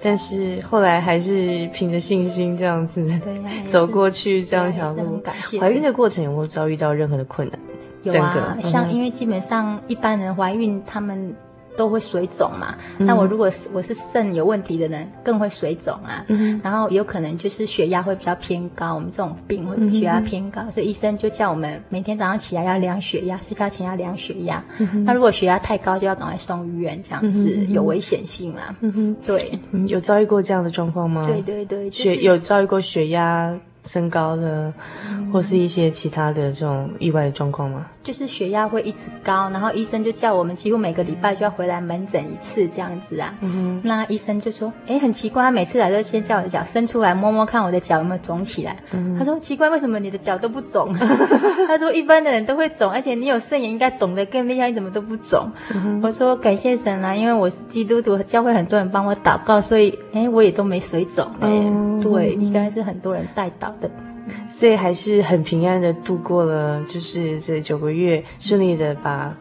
但是后来还是凭着信心这样子 走过去这样一条路。怀孕的过程有没有遭遇到任何的困难？有啊，像因为基本上一般人怀孕他们。都会水肿嘛？那我如果是我是肾有问题的人，更会水肿啊。嗯、然后有可能就是血压会比较偏高，我们这种病会血压偏高，嗯、所以医生就叫我们每天早上起来要量血压，睡觉前要量血压。嗯、那如果血压太高，就要赶快送医院，这样子、嗯、有危险性啦。嗯，对，有遭遇过这样的状况吗？对对对，血、就是、有遭遇过血压升高的，或是一些其他的这种意外的状况吗？就是血压会一直高，然后医生就叫我们几乎每个礼拜就要回来门诊一次这样子啊。嗯。那医生就说：“哎，很奇怪，他每次来都先叫我的脚伸出来摸摸看我的脚有没有肿起来。嗯。他说：“奇怪，为什么你的脚都不肿？” 他说：“一般的人都会肿，而且你有肾炎应该肿得更厉害，你怎么都不肿？”嗯。我说：“感谢神啊，因为我是基督徒，教会很多人帮我祷告，所以哎，我也都没水肿。哎，嗯。对，应该是很多人带祷的。”所以还是很平安的度过了，就是这九个月顺利的把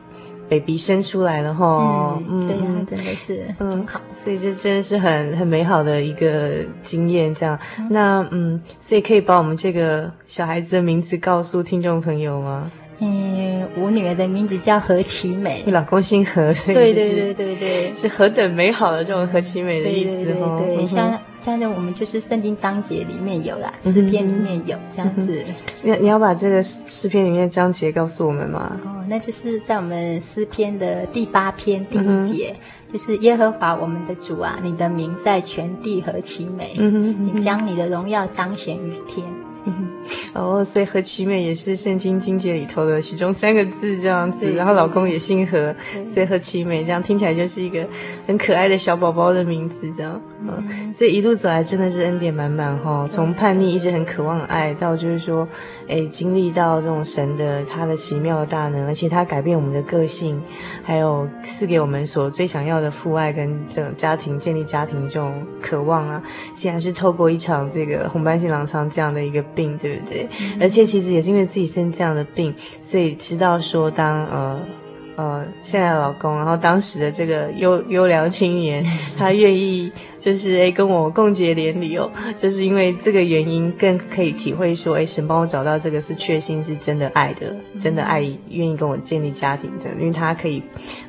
baby 生出来了哈。嗯，对呀、啊，真的是嗯好，所以这真的是很很美好的一个经验。这样，嗯那嗯，所以可以把我们这个小孩子的名字告诉听众朋友吗？嗯，我女儿的名字叫何其美，你老公姓何，所以对对对对对，是何等美好的这种何其美的意思哈。对，对，对，对，像。像在我们就是圣经章节里面有啦，诗篇里面有这样子。你你要把这个诗篇里面的章节告诉我们吗？哦，那就是在我们诗篇的第八篇第一节，嗯、就是耶和华我们的主啊，你的名在全地何其美，你将你的荣耀彰显于天。哦，所以何其美也是圣经经节里头的其中三个字这样子，然后老公也姓何，所以何其美这样听起来就是一个很可爱的小宝宝的名字这样，嗯，所以一路走来真的是恩典满满哈，从叛逆一直很渴望爱，到就是说，哎，经历到这种神的他的奇妙的大能，而且他改变我们的个性，还有赐给我们所最想要的父爱跟这种家庭建立家庭这种渴望啊，竟然是透过一场这个红斑性狼疮这样的一个病，对不对？而且其实也是因为自己生这样的病，所以知道说当呃。呃，现在的老公，然后当时的这个优优良青年，他愿意就是诶跟我共结连理哦，就是因为这个原因，更可以体会说，诶神帮我找到这个是确信是真的爱的，真的爱，愿意跟我建立家庭的，因为他可以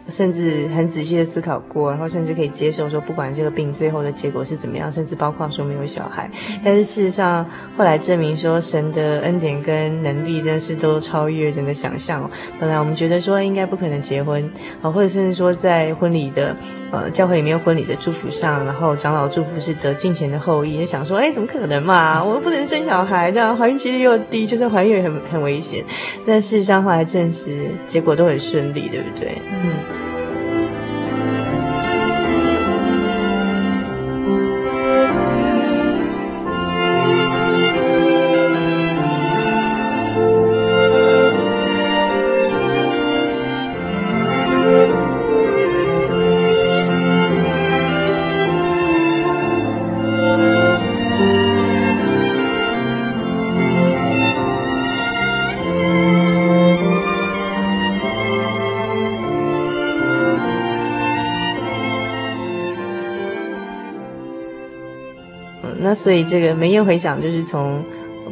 甚至很仔细的思考过，然后甚至可以接受说，不管这个病最后的结果是怎么样，甚至包括说没有小孩，但是事实上后来证明说，神的恩典跟能力真的是都超越人的想象哦。本来我们觉得说应该不可能。结婚啊，或者甚至说在婚礼的呃教会里面婚礼的祝福上，然后长老祝福是得金钱的后裔，就想说，哎，怎么可能嘛？我又不能生小孩，这样怀孕几率又低，就算怀孕也很很危险。但事实上后来证实，结果都很顺利，对不对？嗯。所以这个梅艳回想，就是从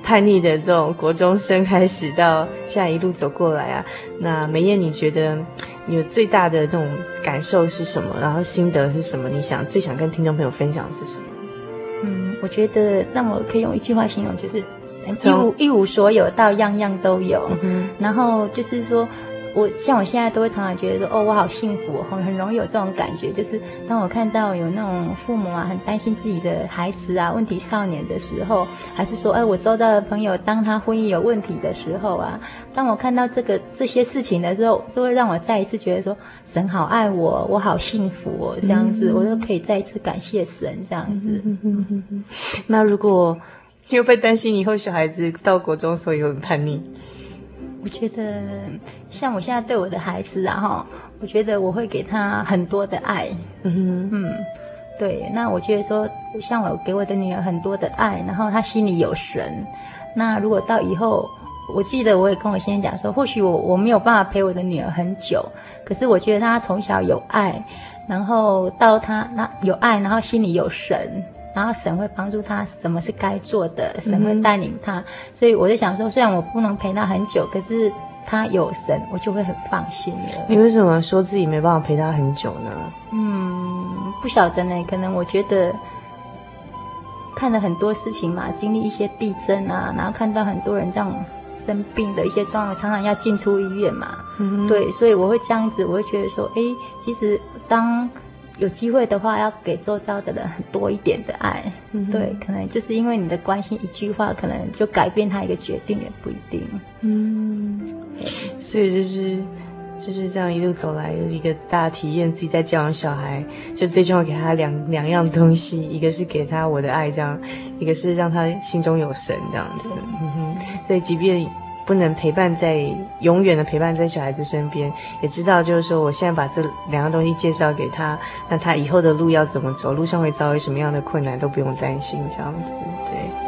叛逆的这种国中生开始，到现在一路走过来啊。那梅艳，你觉得你有最大的那种感受是什么？然后心得是什么？你想最想跟听众朋友分享的是什么？嗯，我觉得那我可以用一句话形容，就是一无一无所有到样样都有。嗯，然后就是说。我像我现在都会常常觉得说，哦，我好幸福，很很容易有这种感觉。就是当我看到有那种父母啊，很担心自己的孩子啊，问题少年的时候，还是说，哎，我周遭的朋友，当他婚姻有问题的时候啊，当我看到这个这些事情的时候，就会让我再一次觉得说，神好爱我，我好幸福哦，这样子，嗯、我都可以再一次感谢神，这样子。那如果又被担心以后小孩子到国中，所以很叛逆。我觉得，像我现在对我的孩子啊，哈，我觉得我会给他很多的爱。嗯哼嗯，对。那我觉得说，像我给我的女儿很多的爱，然后她心里有神。那如果到以后，我记得我也跟我先生讲说，或许我我没有办法陪我的女儿很久，可是我觉得她从小有爱，然后到她那有爱，然后心里有神。然后神会帮助他，什么是该做的，神会带领他。嗯、所以我就想说，虽然我不能陪他很久，可是他有神，我就会很放心了。你为什么说自己没办法陪他很久呢？嗯，不晓得呢，可能我觉得看了很多事情嘛，经历一些地震啊，然后看到很多人这样生病的一些状况，常常要进出医院嘛。嗯，对，所以我会这样子，我会觉得说，哎，其实当。有机会的话，要给周遭的人很多一点的爱，嗯、对，可能就是因为你的关心，一句话可能就改变他一个决定，也不一定。嗯，所以就是就是这样一路走来，有一个大体验，自己在教养小孩，就最重要给他两两样东西，一个是给他我的爱，这样，一个是让他心中有神，这样子。嗯哼，所以即便。不能陪伴在永远的陪伴在小孩子身边，也知道就是说，我现在把这两样东西介绍给他，那他以后的路要怎么走，路上会遭遇什么样的困难都不用担心，这样子，对。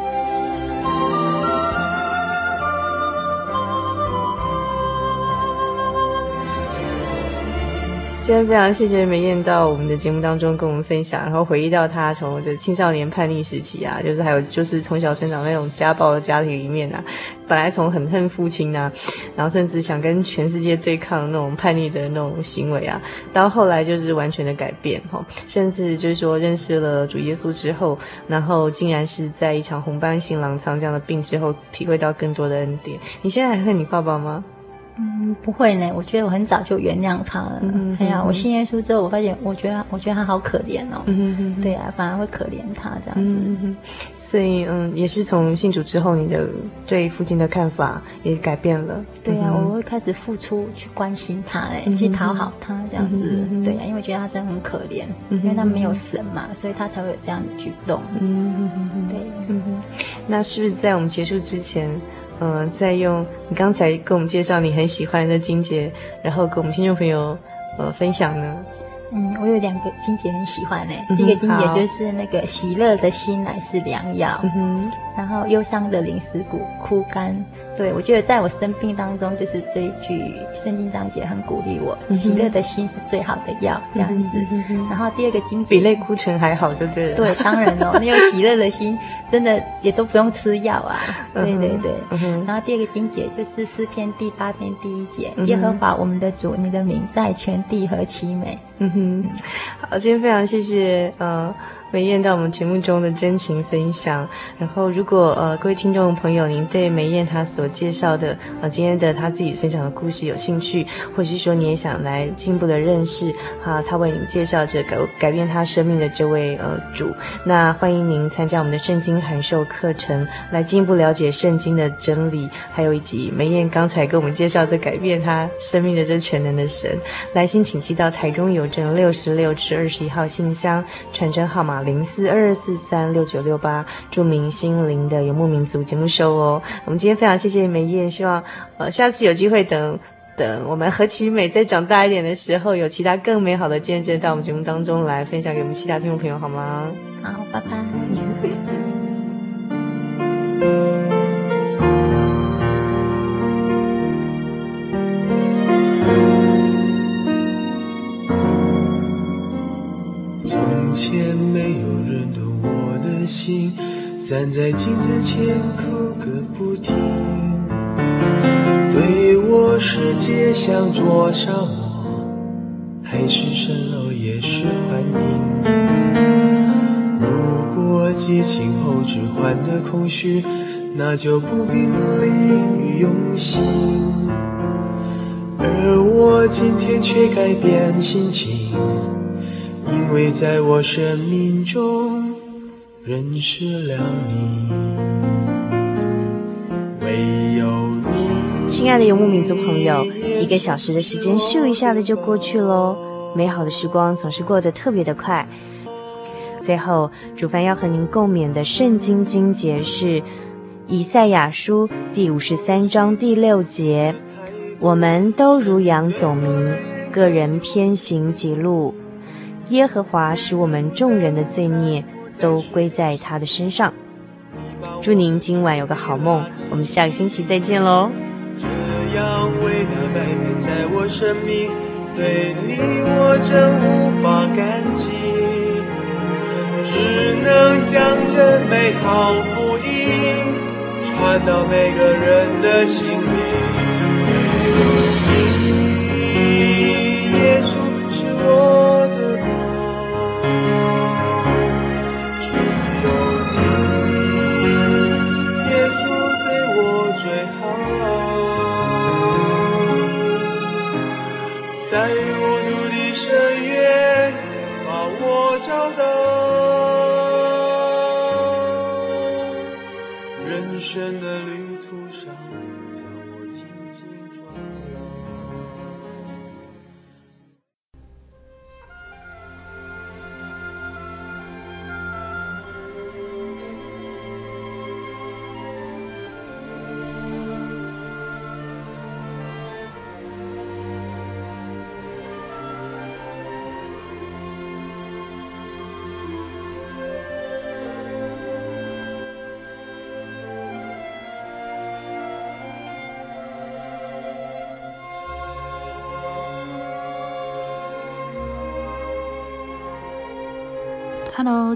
今天非常谢谢梅艳到我们的节目当中跟我们分享，然后回忆到她从这青少年叛逆时期啊，就是还有就是从小生长那种家暴的家庭里面啊，本来从很恨父亲啊，然后甚至想跟全世界对抗那种叛逆的那种行为啊，到后来就是完全的改变哈，甚至就是说认识了主耶稣之后，然后竟然是在一场红斑性狼疮这样的病之后，体会到更多的恩典。你现在还恨你爸爸吗？嗯，不会呢。我觉得我很早就原谅他了。嗯，哎呀，我信耶稣之后，我发现，我觉得，我觉得他好可怜哦。嗯嗯对啊，反而会可怜他这样子。嗯所以，嗯，也是从信主之后，你的对父亲的看法也改变了。对啊，我会开始付出去关心他，哎，去讨好他这样子。对呀，因为觉得他真的很可怜，因为他没有神嘛，所以他才会有这样的举动。嗯嗯嗯对。那是不是在我们结束之前？嗯，再用你刚才跟我们介绍你很喜欢的金姐，然后跟我们听众朋友呃分享呢。嗯，我有两个金姐很喜欢诶、欸。第、嗯、一个金姐就是那个喜乐的心乃是良药，嗯、哼然后忧伤的灵石骨枯干。对，我觉得在我生病当中，就是这一句圣经章节很鼓励我，喜乐的心是最好的药，这样子。然后第二个经节比类固醇还好，就对了。对，当然哦，你有喜乐的心，真的也都不用吃药啊。对对对。然后第二个经节就是诗篇第八篇第一节，耶和华我们的主，你的名在全地何其美。嗯哼，好，今天非常谢谢呃。美燕到我们节目中的真情分享，然后如果呃各位听众朋友您对美燕她所介绍的呃今天的她自己分享的故事有兴趣，或者是说你也想来进一步的认识哈，她为你介绍这个改变她生命的这位呃主，那欢迎您参加我们的圣经函授课程，来进一步了解圣经的真理，还有以及美燕刚才给我们介绍这改变她生命的这全能的神，来信请寄到台中邮政六十六至二十一号信箱，传真号码。零四二四三六九六八，著名心灵的游牧民族节目收哦。我们今天非常谢谢梅燕，希望呃下次有机会等等我们何其美再长大一点的时候，有其他更美好的见证到我们节目当中来分享给我们其他听众朋友好吗？好，拜拜。站在镜子前哭个不停。对我世界像灼伤我，还是蜃楼也是幻影。如果激情后只换得空虚，那就不必努力用心。而我今天却改变心情。因为在我生命中认识了你，唯有你。亲爱的游牧民族朋友，一个小时的时间咻一下子就过去喽，美好的时光总是过得特别的快。最后，主凡要和您共勉的圣经经节是以赛亚书第五十三章第六节：“我们都如羊走迷，个人偏行己路。”耶和华使我们众人的罪孽都归在他的身上。祝您今晚有个好梦，我们下个星期再见喽。这样伟大改变在我生命，对你我真无法感激，只能将这美好福音传到每个人的心里。